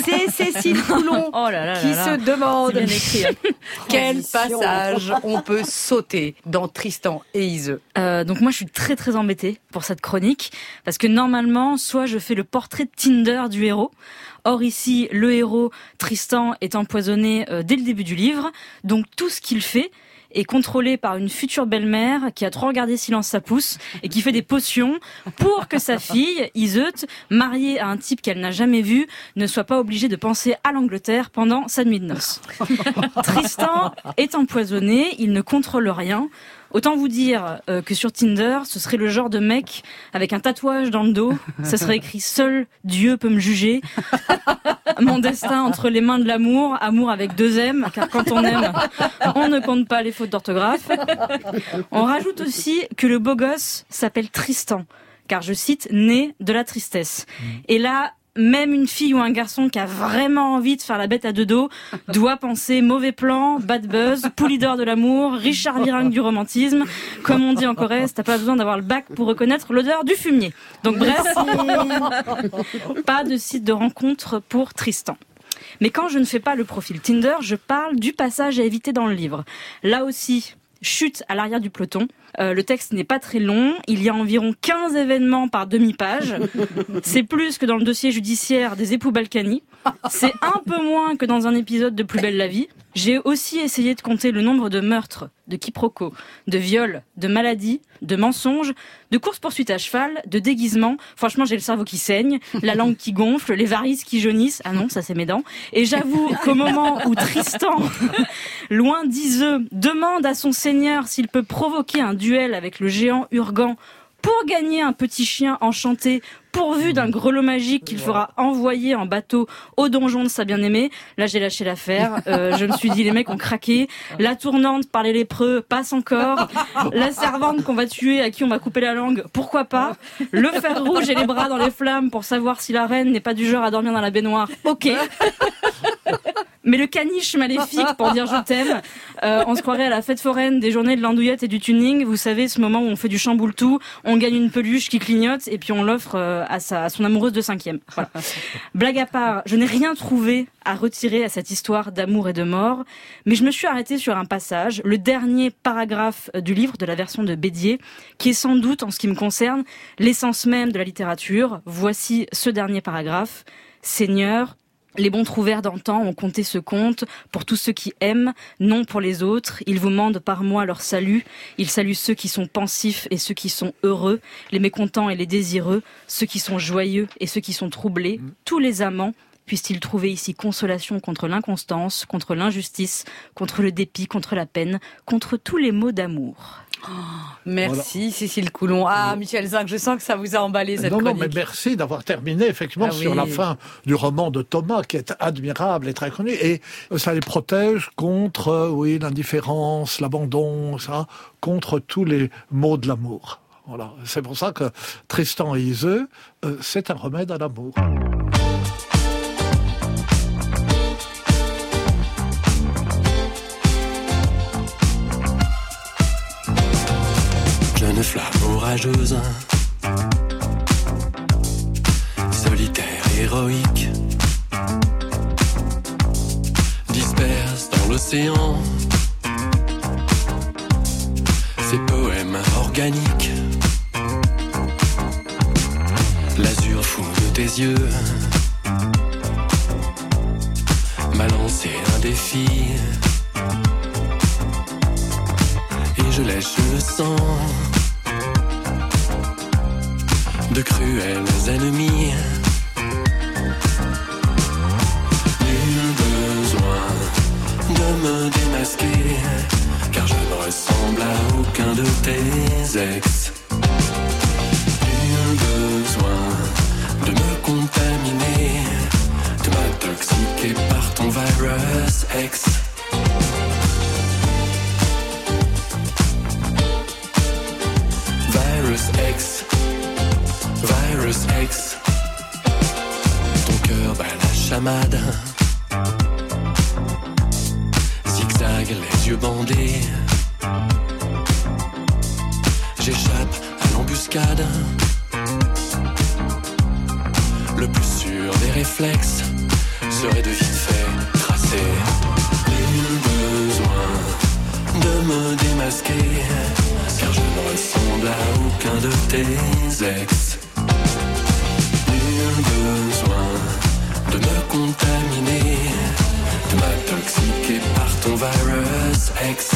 C'est Cécile Coulon Oh là là là qui là. se demande C'est bien écrit, hein. quel passage on peut sauter dans Tristan et Iseux. Euh, donc moi je suis très très embêtée pour cette chronique parce que normalement soit je fais le portrait de Tinder du héros. Or ici le héros Tristan est empoisonné euh, dès le début du livre, donc tout ce qu'il fait est contrôlé par une future belle-mère qui a trop regardé Silence sa pousse et qui fait des potions pour que sa fille, Iseut, mariée à un type qu'elle n'a jamais vu, ne soit pas obligée de penser à l'Angleterre pendant sa nuit de noces. Tristan est empoisonné, il ne contrôle rien. Autant vous dire euh, que sur Tinder, ce serait le genre de mec avec un tatouage dans le dos. Ça serait écrit Seul Dieu peut me juger. Mon destin entre les mains de l'amour, amour avec deux M, car quand on aime, on ne compte pas les fautes d'orthographe. On rajoute aussi que le beau gosse s'appelle Tristan, car je cite, né de la tristesse. Et là, même une fille ou un garçon qui a vraiment envie de faire la bête à deux dos doit penser mauvais plan, bad buzz, poulidor de l'amour, Richard Virenque du romantisme. Comme on dit en Corrèze, t'as pas besoin d'avoir le bac pour reconnaître l'odeur du fumier. Donc bref, pas de site de rencontre pour Tristan. Mais quand je ne fais pas le profil Tinder, je parle du passage à éviter dans le livre. Là aussi, chute à l'arrière du peloton. Euh, le texte n'est pas très long. Il y a environ 15 événements par demi-page. C'est plus que dans le dossier judiciaire des époux Balkany. C'est un peu moins que dans un épisode de Plus belle la vie. J'ai aussi essayé de compter le nombre de meurtres, de quiproquos, de viols, de maladies, de mensonges, de courses-poursuites à cheval, de déguisements. Franchement, j'ai le cerveau qui saigne, la langue qui gonfle, les varices qui jaunissent. Ah non, ça c'est mes dents. Et j'avoue qu'au moment où Tristan, loin d'Iseux, demande à son seigneur s'il peut provoquer un duel avec le géant Urgan pour gagner un petit chien enchanté pourvu d'un grelot magique qu'il fera envoyer en bateau au donjon de sa bien-aimée. Là, j'ai lâché l'affaire. Euh, je me suis dit, les mecs ont craqué. La tournante par les lépreux passe encore. La servante qu'on va tuer, à qui on va couper la langue, pourquoi pas? Le fer rouge et les bras dans les flammes pour savoir si la reine n'est pas du genre à dormir dans la baignoire. Ok. Mais le caniche maléfique pour dire je t'aime, euh, on se croirait à la fête foraine des journées de l'andouillette et du tuning. Vous savez, ce moment où on fait du chamboule tout, on gagne une peluche qui clignote et puis on l'offre euh, à, sa, à son amoureuse de cinquième. Voilà. Blague à part, je n'ai rien trouvé à retirer à cette histoire d'amour et de mort, mais je me suis arrêtée sur un passage, le dernier paragraphe du livre de la version de Bédier, qui est sans doute, en ce qui me concerne, l'essence même de la littérature. Voici ce dernier paragraphe. Seigneur, les bons trouvères d'antan ont compté ce compte pour tous ceux qui aiment, non pour les autres. Ils vous mandent par moi leur salut. Ils saluent ceux qui sont pensifs et ceux qui sont heureux, les mécontents et les désireux, ceux qui sont joyeux et ceux qui sont troublés, tous les amants. Puissent-ils trouver ici consolation contre l'inconstance, contre l'injustice, contre le dépit, contre la peine, contre tous les maux d'amour. Merci Cécile Coulon. Ah, Michel Zinc, je sens que ça vous a emballé cette non, non, mais merci d'avoir terminé effectivement Ah sur oui. la fin du roman de Thomas, qui est admirable et très connu, et ça les protège contre, euh, oui, l'indifférence, l'abandon, ça, contre tous les maux de l'amour. Voilà, c'est pour ça que Tristan et Iseux, euh, c'est un remède à l'amour. Jeune flamme orageuse, solitaire, héroïque, disperse dans l'océan. Ses poèmes organiques. L'azur fou de tes yeux. M'a lancé un défi. Et je lèche le sang de cruels ennemis. Nul besoin de me démasquer, car je ne ressemble à aucun de tes ex. Nul besoin de me contaminer, de m'intoxiquer par ton virus ex. Virus X. Ton cœur bat la chamade. Zigzag, les yeux bandés. J'échappe à l'embuscade. Le plus sûr des réflexes serait de vite fait tracer. Nul besoin de me démasquer, car je ne ressemble à aucun de tes ex. Contaminer, de m'intoxiquer par ton virus ex.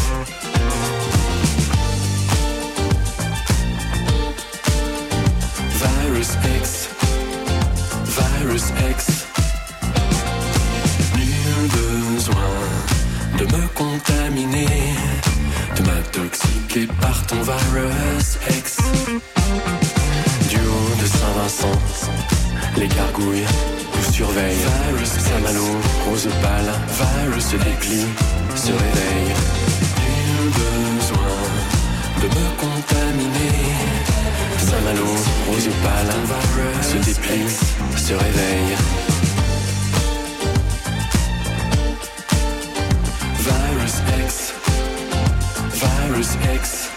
Virus X, Virus X. Nul besoin de me contaminer, de m'intoxiquer par ton virus X. Du haut de Saint-Vincent, les gargouilles Virus Saint-Malo, rose pâle, virus se déplie, se réveille. Nul besoin de me contaminer. Saint-Malo, rose pâle, se déplie, se réveille. Virus X, Virus X.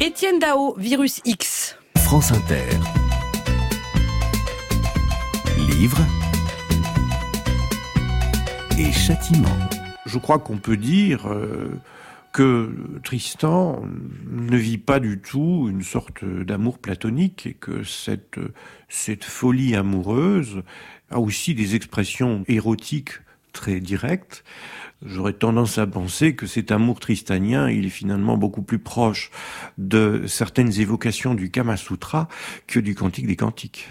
Étienne Dao, Virus X. France Inter. Et châtiment. Je crois qu'on peut dire euh, que Tristan ne vit pas du tout une sorte d'amour platonique et que cette, cette folie amoureuse a aussi des expressions érotiques très directes. J'aurais tendance à penser que cet amour tristanien, il est finalement beaucoup plus proche de certaines évocations du Kama Sutra que du Cantique des Cantiques.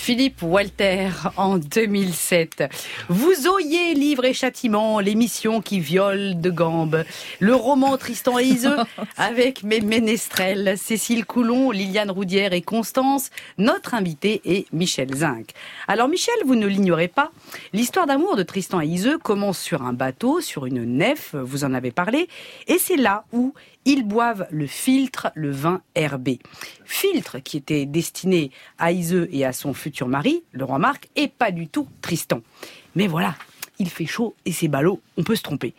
Philippe Walter en 2007. Vous oyez Livre et Châtiment, l'émission qui viole de gambe. Le roman Tristan et Iseux avec mes ménestrels, Cécile Coulon, Liliane Roudière et Constance. Notre invité est Michel Zinc. Alors Michel, vous ne l'ignorez pas, l'histoire d'amour de Tristan et Iseux commence sur un bateau, sur une nef, vous en avez parlé, et c'est là où ils boivent le filtre, le vin herbé. Filtre qui était destiné à Iseux et à son futur mari, le roi Marc, et pas du tout Tristan. Mais voilà, il fait chaud et c'est ballot, on peut se tromper.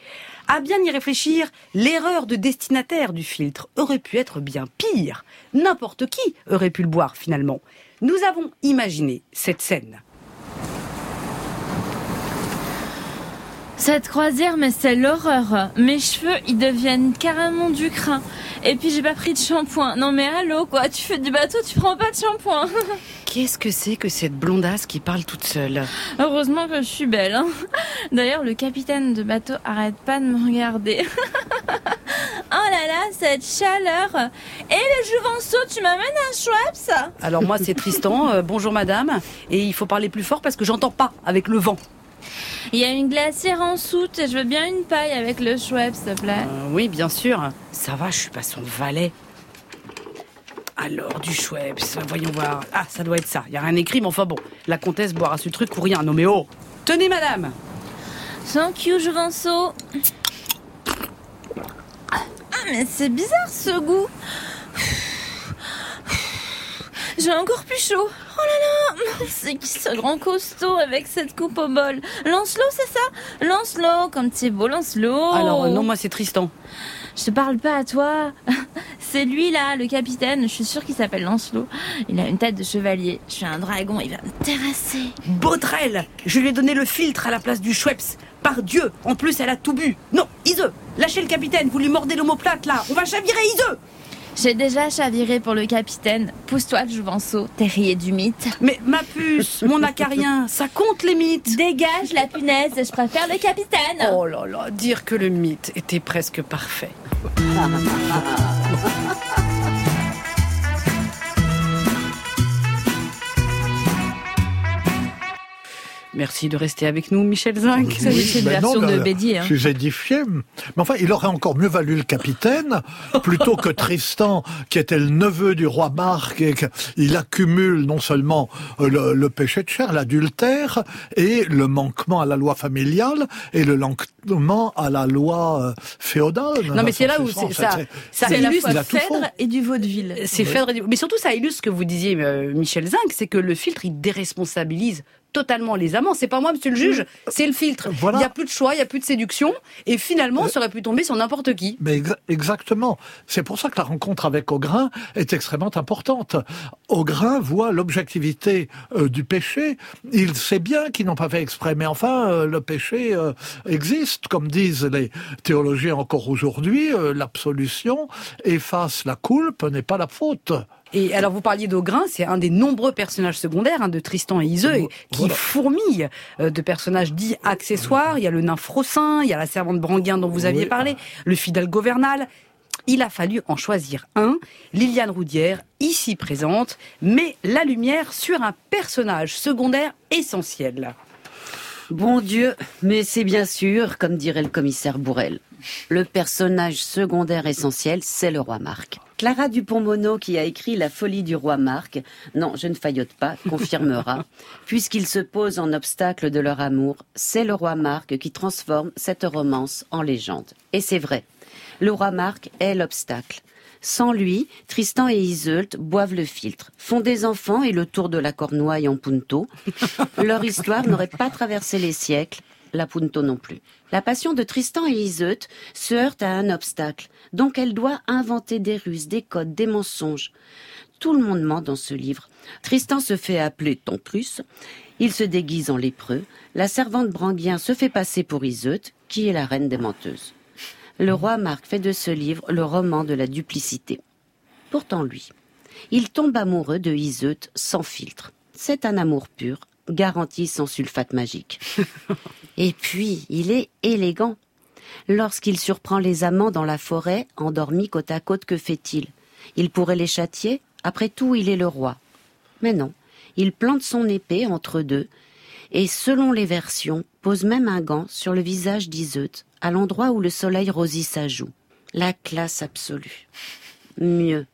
À bien y réfléchir, l'erreur de destinataire du filtre aurait pu être bien pire. N'importe qui aurait pu le boire finalement. Nous avons imaginé cette scène. Cette croisière, mais c'est l'horreur. Mes cheveux, ils deviennent carrément du crin. Et puis j'ai pas pris de shampoing. Non mais allô quoi, tu fais du bateau, tu prends pas de shampoing. Qu'est-ce que c'est que cette blondasse qui parle toute seule Heureusement que je suis belle. hein. D'ailleurs, le capitaine de bateau arrête pas de me regarder. oh là là, cette chaleur. Et le Jouvenceau, tu m'amènes un Schweppes? Alors moi c'est Tristan, euh, bonjour madame, et il faut parler plus fort parce que j'entends pas avec le vent. Il y a une glacière en soute et je veux bien une paille avec le Schweppes, s'il te plaît. Euh, oui, bien sûr. Ça va, je suis pas son valet. Alors, du Schweppes, voyons voir. Ah, ça doit être ça. Il y a rien écrit, mais enfin bon. La comtesse boira ce truc ou rien. Non mais oh Tenez, madame Thank you, Jouvenceau. Ah, mais c'est bizarre ce goût. J'ai encore plus chaud. Oh là là, c'est qui ce grand costaud avec cette coupe au bol? Lancelot, c'est ça? Lancelot, comme t'es beau, Lancelot. Alors, euh, non, moi c'est Tristan. Je te parle pas à toi. C'est lui là, le capitaine. Je suis sûre qu'il s'appelle Lancelot. Il a une tête de chevalier. Je suis un dragon, il va me terrasser. Baudrel Je lui ai donné le filtre à la place du Schweppes. Par Dieu En plus, elle a tout bu. Non, Ise Lâchez le capitaine, vous lui mordez l'omoplate là On va chavirer Ise J'ai déjà chaviré pour le capitaine. Pousse-toi, Jouvenceau, terrier du mythe. Mais ma puce, mon acarien, ça compte les mythes Dégage la punaise, je préfère le capitaine. Oh là là, dire que le mythe était presque parfait. Merci de rester avec nous, Michel Zinc. Oui, c'est une ben non, version de ben, Bédier, hein. Je suis édifié. Mais enfin, il aurait encore mieux valu le capitaine plutôt que Tristan, qui était le neveu du roi Marc et qu'il accumule non seulement euh, le, le péché de chair, l'adultère et le manquement à la loi familiale et le manquement à la loi euh, féodale. Non, mais c'est là où c'est- ça, ça illustre il. Phèdre et du vaudeville. C'est Phèdre et- Mais surtout, ça illustre ce que vous disiez, euh, Michel Zinc, c'est que le filtre, il déresponsabilise totalement les amants. C'est pas moi, monsieur le juge, c'est le filtre. Voilà. Il n'y a plus de choix, il n'y a plus de séduction. Et finalement, ça aurait pu tomber sur n'importe qui. Mais exa- exactement. C'est pour ça que la rencontre avec Augrin est extrêmement importante. Augrin voit l'objectivité euh, du péché. Il sait bien qu'ils n'ont pas fait exprès, mais enfin, euh, le péché euh, existe, comme disent les théologiens encore aujourd'hui. euh, L'absolution efface la culpe, n'est pas la faute. Et alors, vous parliez d'Augrin, c'est un des nombreux personnages secondaires hein, de Tristan et Iseux, qui Voilà. fourmille euh, de personnages dits accessoires. Il y a le nain Frossin, il y a la servante Branguin dont vous aviez Oui. parlé, le fidèle Governal. Il a fallu en choisir un, Liliane Roudière, ici présente, met la lumière sur un personnage secondaire essentiel. Bon Dieu, mais c'est bien sûr, comme dirait le commissaire Bourrel. Le personnage secondaire essentiel, c'est le roi Marc. Clara Dupont-Mono, qui a écrit La folie du roi Marc, non, je ne faillote pas, confirmera, puisqu'il se pose en obstacle de leur amour, c'est le roi Marc qui transforme cette romance en légende. Et c'est vrai, le roi Marc est l'obstacle. Sans lui, Tristan et Iseult boivent le filtre, font des enfants et le tour de la Cornouaille en punto. Leur histoire n'aurait pas traversé les siècles, la punto non plus. La passion de Tristan et Iseult se heurte à un obstacle, donc elle doit inventer des ruses, des codes, des mensonges. Tout le monde ment dans ce livre. Tristan se fait appeler Tontrus, il se déguise en lépreux, la servante Branguien se fait passer pour Iseult, qui est la reine des menteuses. Le roi Marc fait de ce livre le roman de la duplicité. Pourtant lui, il tombe amoureux de Iseult sans filtre. C'est un amour pur, garanti sans sulfate magique. Et puis, il est élégant. Lorsqu'il surprend les amants dans la forêt, endormis côte à côte, que fait-il? Il pourrait les châtier? Après tout, il est le roi. Mais non, il plante son épée entre deux, et selon les versions, pose même un gant sur le visage d'Iseut, à l'endroit où le soleil rosit sa joue. La classe absolue. Mieux.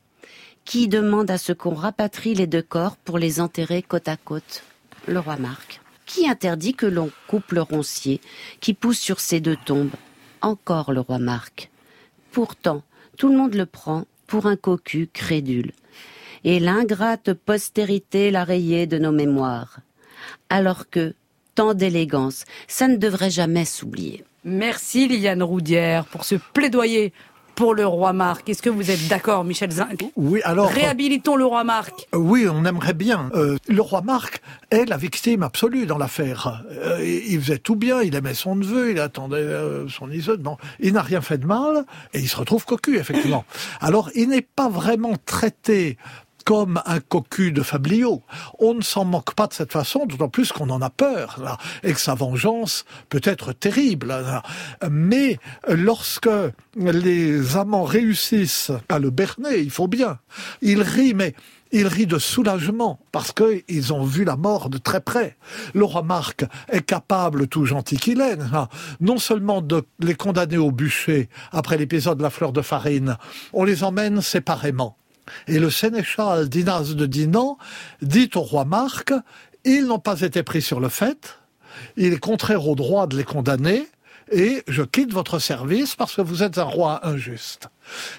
Qui demande à ce qu'on rapatrie les deux corps pour les enterrer côte à côte? Le roi Marc. Qui interdit que l'on coupe le roncier qui pousse sur ces deux tombes Encore le roi Marc. Pourtant, tout le monde le prend pour un cocu crédule. Et l'ingrate postérité l'a rayé de nos mémoires. Alors que, tant d'élégance. Ça ne devrait jamais s'oublier. Merci Liliane Roudière pour ce plaidoyer pour le roi Marc. Est-ce que vous êtes d'accord, Michel Zinc Oui, alors. Réhabilitons le roi Marc. Euh, Oui, on aimerait bien. Euh, le roi Marc est la victime absolue dans l'affaire. Euh, il faisait tout bien, il aimait son neveu, il attendait euh, son Iseut. Non, il n'a rien fait de mal et il se retrouve cocu, effectivement. Alors, il n'est pas vraiment traité comme un cocu de Fabliau. On ne s'en moque pas de cette façon, d'autant plus qu'on en a peur, là, et que sa vengeance peut être terrible. là. Mais lorsque les amants réussissent à le berner, il faut bien. Il rit, mais il rit de soulagement parce qu'ils ont vu la mort de très près. Le roi Marc est capable, tout gentil qu'il est, non seulement de les condamner au bûcher après l'épisode de la fleur de farine, on les emmène séparément. Et le sénéchal Dinas de Dinan dit au roi Marc, ils n'ont pas été pris sur le fait, il est contraire au droit de les condamner, et je quitte votre service parce que vous êtes un roi injuste.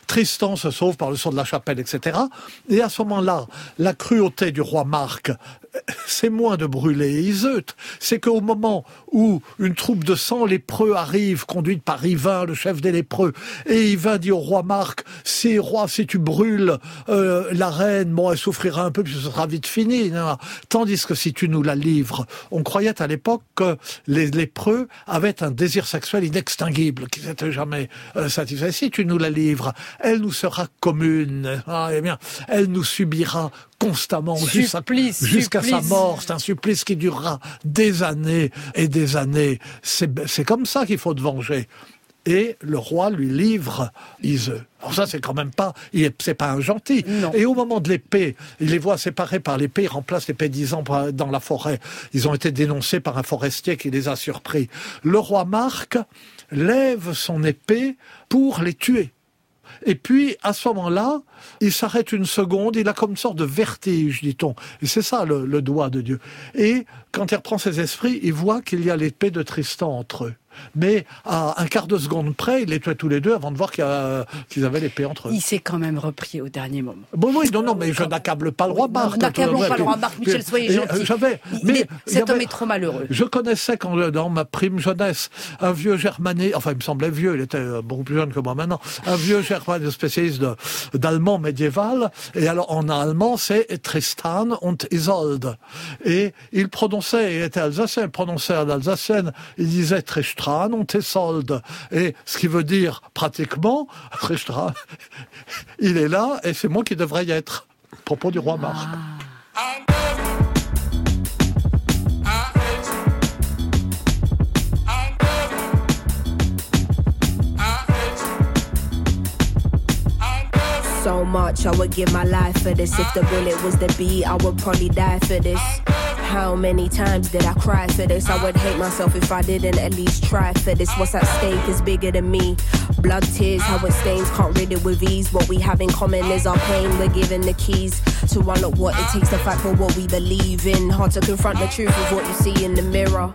Tristan se sauve par le son de la chapelle, etc. Et à ce moment-là, la cruauté du roi Marc, c'est moins de brûler Iseut, c'est qu'au moment où une troupe de cent lépreux arrive, conduite par Yvain, le chef des lépreux, et Yvain dit au roi Marc, si roi, si tu brûles euh, la reine, bon, elle souffrira un peu, puis ce sera vite fini. Tandis que si tu nous la livres, on croyait à l'époque que les lépreux avaient un désir sexuel inextinguible, qui n'était jamais euh, satisfait. Si tu nous la livres, elle nous sera commune. Ah, eh bien, elle nous subira constamment jusqu'à sa mort. C'est un supplice qui durera des années et des années. C'est comme ça qu'il faut te venger. Et le roi lui livre Iseux. Alors ça, c'est quand même pas, c'est pas un gentil. Et au moment de l'épée, il les voit séparés par l'épée, il remplace paysans par- dans la forêt. Ils ont été dénoncés par un forestier qui les a surpris. Le roi Marc lève son épée pour les tuer. Et puis, à ce moment-là, il s'arrête une seconde, il a comme une sorte de vertige, dit-on. Et c'est ça le, le doigt de Dieu. Et quand il reprend ses esprits, il voit qu'il y a l'épée de Tristan entre eux. Mais à un quart de seconde près, il les tuait tous les deux avant de voir qu'ils avaient l'épée entre eux. Il s'est quand même repris au dernier moment. Bon, oui, non, non, mais je n'accable pas le roi Marc. N'accablons pas le roi Marc, Michel, soyez gentil. J'avais, mais cet homme est trop malheureux. Je connaissais quand, dans ma prime jeunesse un vieux germanais, enfin il me semblait vieux, il était euh, beaucoup plus jeune que moi maintenant, un vieux germanais spécialiste d'allemand médiéval, et alors en allemand c'est Tristan und Isolde. Et il prononçait, il était alsacien, il prononçait en alsacienne, il disait Tristan und Isolde. Et ce qui veut dire pratiquement, Tristan, il est là et c'est moi qui devrais y être. Propos du roi Marc. So much I would give my life for this. If the bullet was the beat, I would probably die for this. How many times did I cry for this? I would hate myself if I didn't at least try for this. What's at stake is bigger than me. Blood, tears, how it stains, can't rid it with ease. What we have in common is our pain. We're given the keys to unlock what it takes to fight for what we believe in. Hard to confront the truth of what you see in the mirror.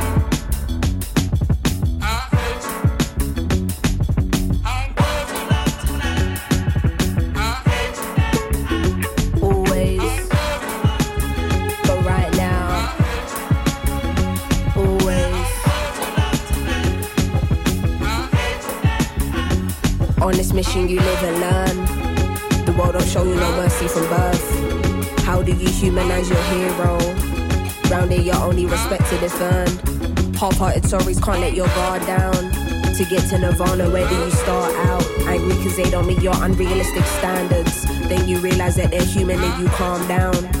Mission, you live and learn. The world don't show you no mercy from birth. How do you humanize your hero? Round here, you're only respected if earned. Half-hearted stories can't let your guard down. To get to Nirvana, where do you start out? Angry cause they don't meet your unrealistic standards. Then you realize that they're human and you calm down.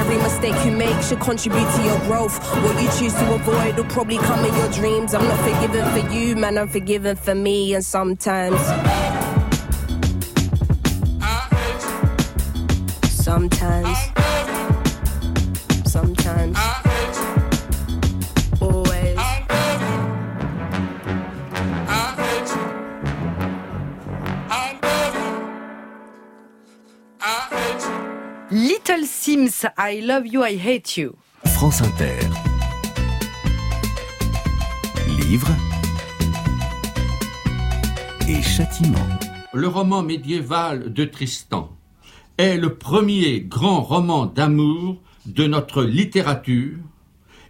Every mistake you make should contribute to your growth. What you choose to avoid will probably come in your dreams. I'm not forgiven for you, man, I'm forgiven for me, and sometimes. Sometimes. Sometimes. Little Sims, I love you, I hate you. France Inter. Livre et châtiment. Le roman médiéval de Tristan est le premier grand roman d'amour de notre littérature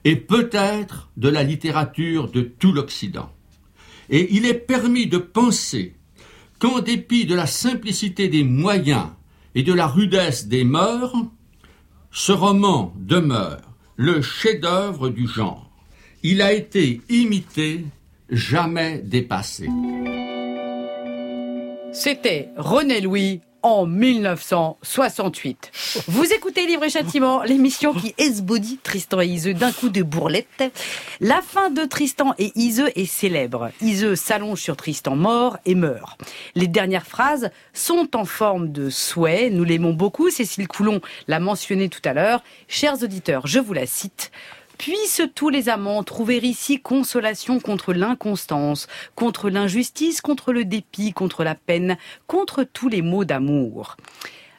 et peut-être de la littérature de tout l'Occident. Et il est permis de penser qu'en dépit de la simplicité des moyens et de la rudesse des mœurs, ce roman demeure le chef-d'œuvre du genre. Il a été imité, jamais dépassé. C'était René Louis en 1968. Vous écoutez Livre et Châtiment, l'émission qui esbaudit Tristan et Iseux d'un coup de bourlette. La fin de Tristan et Iseux est célèbre. Iseux s'allonge sur Tristan mort et meurt. Les dernières phrases sont en forme de souhait. Nous l'aimons beaucoup. Cécile Coulon l'a mentionné tout à l'heure. Chers auditeurs, je vous la cite. Puissent tous les amants trouver ici consolation contre l'inconstance, contre l'injustice, contre le dépit, contre la peine, contre tous les maux d'amour.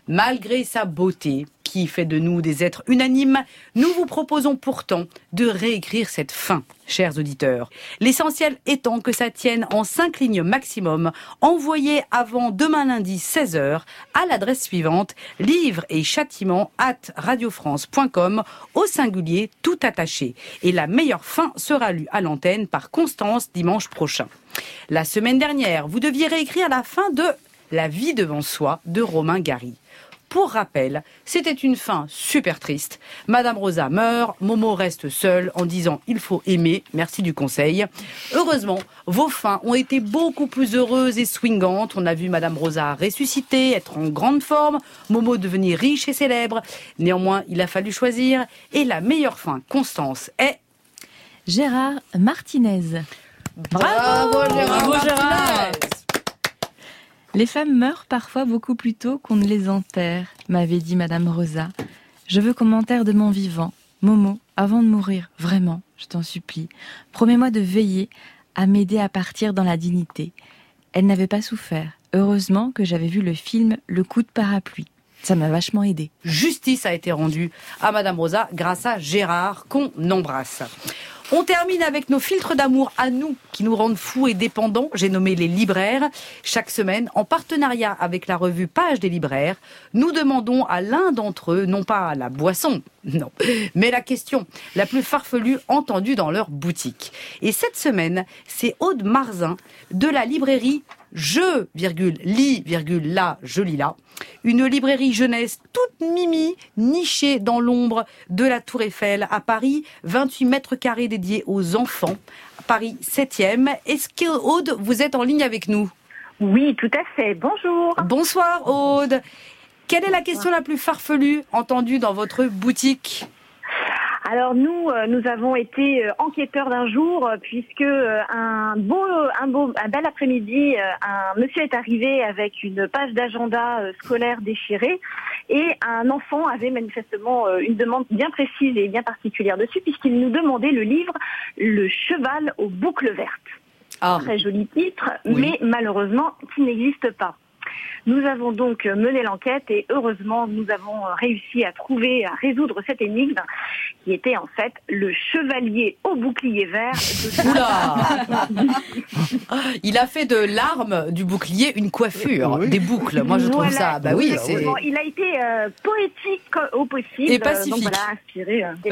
Malgré sa beauté, qui fait de nous des êtres unanimes, nous vous proposons pourtant de réécrire cette fin, chers auditeurs. L'essentiel étant que ça tienne en cinq lignes maximum, envoyées avant demain lundi 16h à l'adresse suivante, livre et châtiment at radiofrance.com au singulier tout attaché. Et la meilleure fin sera lue à l'antenne par Constance dimanche prochain. La semaine dernière, vous deviez réécrire la fin de La vie devant soi de Romain Gary. Pour rappel, c'était une fin super triste. Madame Rosa meurt, Momo reste seule en disant il faut aimer, merci du conseil. Heureusement, vos fins ont été beaucoup plus heureuses et swingantes. On a vu Madame Rosa ressusciter, être en grande forme, Momo devenir riche et célèbre. Néanmoins, il a fallu choisir et la meilleure fin, Constance, est Gérard Martinez. Bravo, Gérard Bravo, Martinez. Les femmes meurent parfois beaucoup plus tôt qu'on ne les enterre, m'avait dit Madame Rosa. Je veux commentaire de mon vivant. Momo, avant de mourir, vraiment, je t'en supplie, promets-moi de veiller à m'aider à partir dans la dignité. Elle n'avait pas souffert. Heureusement que j'avais vu le film Le coup de parapluie. Ça m'a vachement aidé. Justice a été rendue à Madame Rosa grâce à Gérard qu'on embrasse. On termine avec nos filtres d'amour à nous qui nous rendent fous et dépendants. J'ai nommé les libraires. Chaque semaine, en partenariat avec la revue Page des libraires, nous demandons à l'un d'entre eux, non pas la boisson, non, mais la question la plus farfelue entendue dans leur boutique. Et cette semaine, c'est Aude Marzin de la librairie je, virgule, lis, virgule, là, je lis là. Une librairie jeunesse toute mimi, nichée dans l'ombre de la Tour Eiffel à Paris, 28 mètres carrés dédiés aux enfants. Paris 7e. Est-ce que Aude, vous êtes en ligne avec nous? Oui, tout à fait. Bonjour. Bonsoir Aude. Quelle est la question la plus farfelue entendue dans votre boutique? Alors nous, euh, nous avons été euh, enquêteurs d'un jour euh, puisque un beau, un beau, un bel après-midi, un monsieur est arrivé avec une page d'agenda scolaire déchirée et un enfant avait manifestement une demande bien précise et bien particulière dessus puisqu'il nous demandait le livre Le cheval aux boucles vertes. Ah. Très joli titre, Oui. mais malheureusement qui n'existe pas. Nous avons donc mené l'enquête et heureusement, nous avons réussi à trouver, à résoudre cette énigme qui était en fait le chevalier au bouclier vert. De... Oula Il a fait de l'arme du bouclier une coiffure, des boucles. Moi, je trouve Voilà. ça. Bah oui, c'est. Bon, il a été euh, poétique au possible. Et pacifique. Donc voilà, inspiré. euh, des-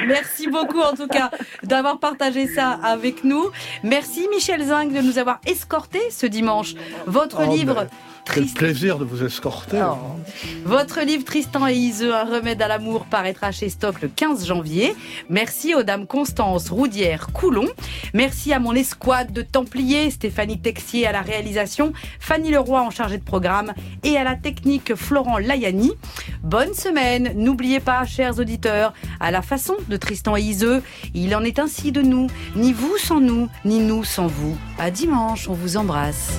Merci beaucoup en tout cas d'avoir partagé ça avec nous. Merci Michel Zing de nous avoir escorté ce dimanche. Votre Oh, livre mais Quel plaisir de vous escorter. Oh. Votre livre Tristan et Iseux, un remède à l'amour paraîtra chez Stock le 15 janvier. Merci aux dames Constance Roudière Coulon. Merci à mon escouade de Templiers, Stéphanie Texier à la réalisation, Fanny Leroy en chargée de programme et à la technique Florent Layani. Bonne semaine. N'oubliez pas, chers auditeurs, à la façon de Tristan et Iseux, il en est ainsi de nous. Ni vous sans nous, ni nous sans vous. À dimanche, on vous embrasse.